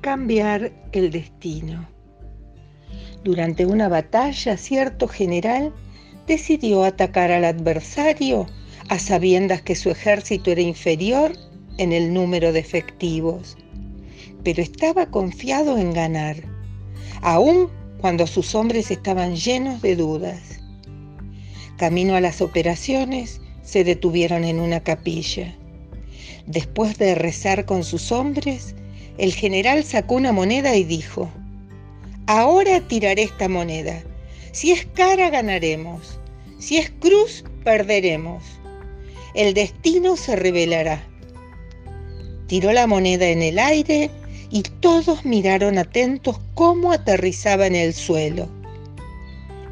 cambiar el destino. Durante una batalla, cierto general decidió atacar al adversario a sabiendas que su ejército era inferior en el número de efectivos, pero estaba confiado en ganar, aun cuando sus hombres estaban llenos de dudas. Camino a las operaciones, se detuvieron en una capilla. Después de rezar con sus hombres, el general sacó una moneda y dijo, Ahora tiraré esta moneda. Si es cara, ganaremos. Si es cruz, perderemos. El destino se revelará. Tiró la moneda en el aire y todos miraron atentos cómo aterrizaba en el suelo.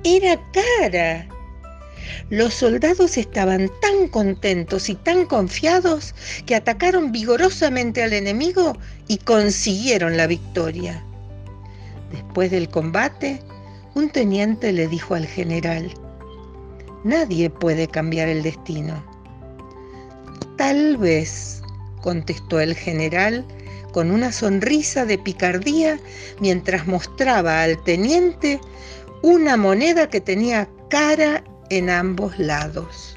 Era cara. Los soldados estaban tan contentos y tan confiados que atacaron vigorosamente al enemigo y consiguieron la victoria. Después del combate, un teniente le dijo al general, Nadie puede cambiar el destino. Tal vez, contestó el general con una sonrisa de picardía mientras mostraba al teniente una moneda que tenía cara en ambos lados.